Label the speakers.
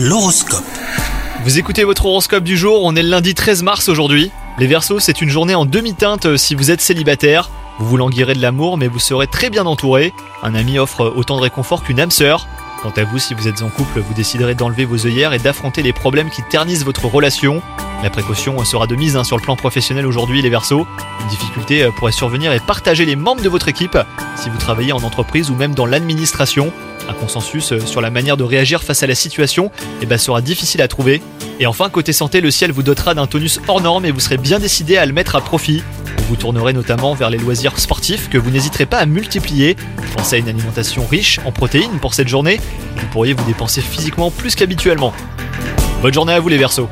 Speaker 1: L'horoscope.
Speaker 2: Vous écoutez votre horoscope du jour, on est le lundi 13 mars aujourd'hui. Les Verseaux, c'est une journée en demi-teinte euh, si vous êtes célibataire. Vous vous languirez de l'amour, mais vous serez très bien entouré. Un ami offre autant de réconfort qu'une âme sœur. Quant à vous, si vous êtes en couple, vous déciderez d'enlever vos œillères et d'affronter les problèmes qui ternissent votre relation. La précaution sera de mise hein, sur le plan professionnel aujourd'hui, les Verseaux. Une difficulté euh, pourrait survenir et partager les membres de votre équipe si vous travaillez en entreprise ou même dans l'administration. Un consensus euh, sur la manière de réagir face à la situation eh ben, sera difficile à trouver. Et enfin, côté santé, le ciel vous dotera d'un tonus hors norme et vous serez bien décidé à le mettre à profit. Vous vous tournerez notamment vers les loisirs sportifs que vous n'hésiterez pas à multiplier. Pensez à une alimentation riche en protéines pour cette journée. Vous pourriez vous dépenser physiquement plus qu'habituellement. Bonne journée à vous les Verseaux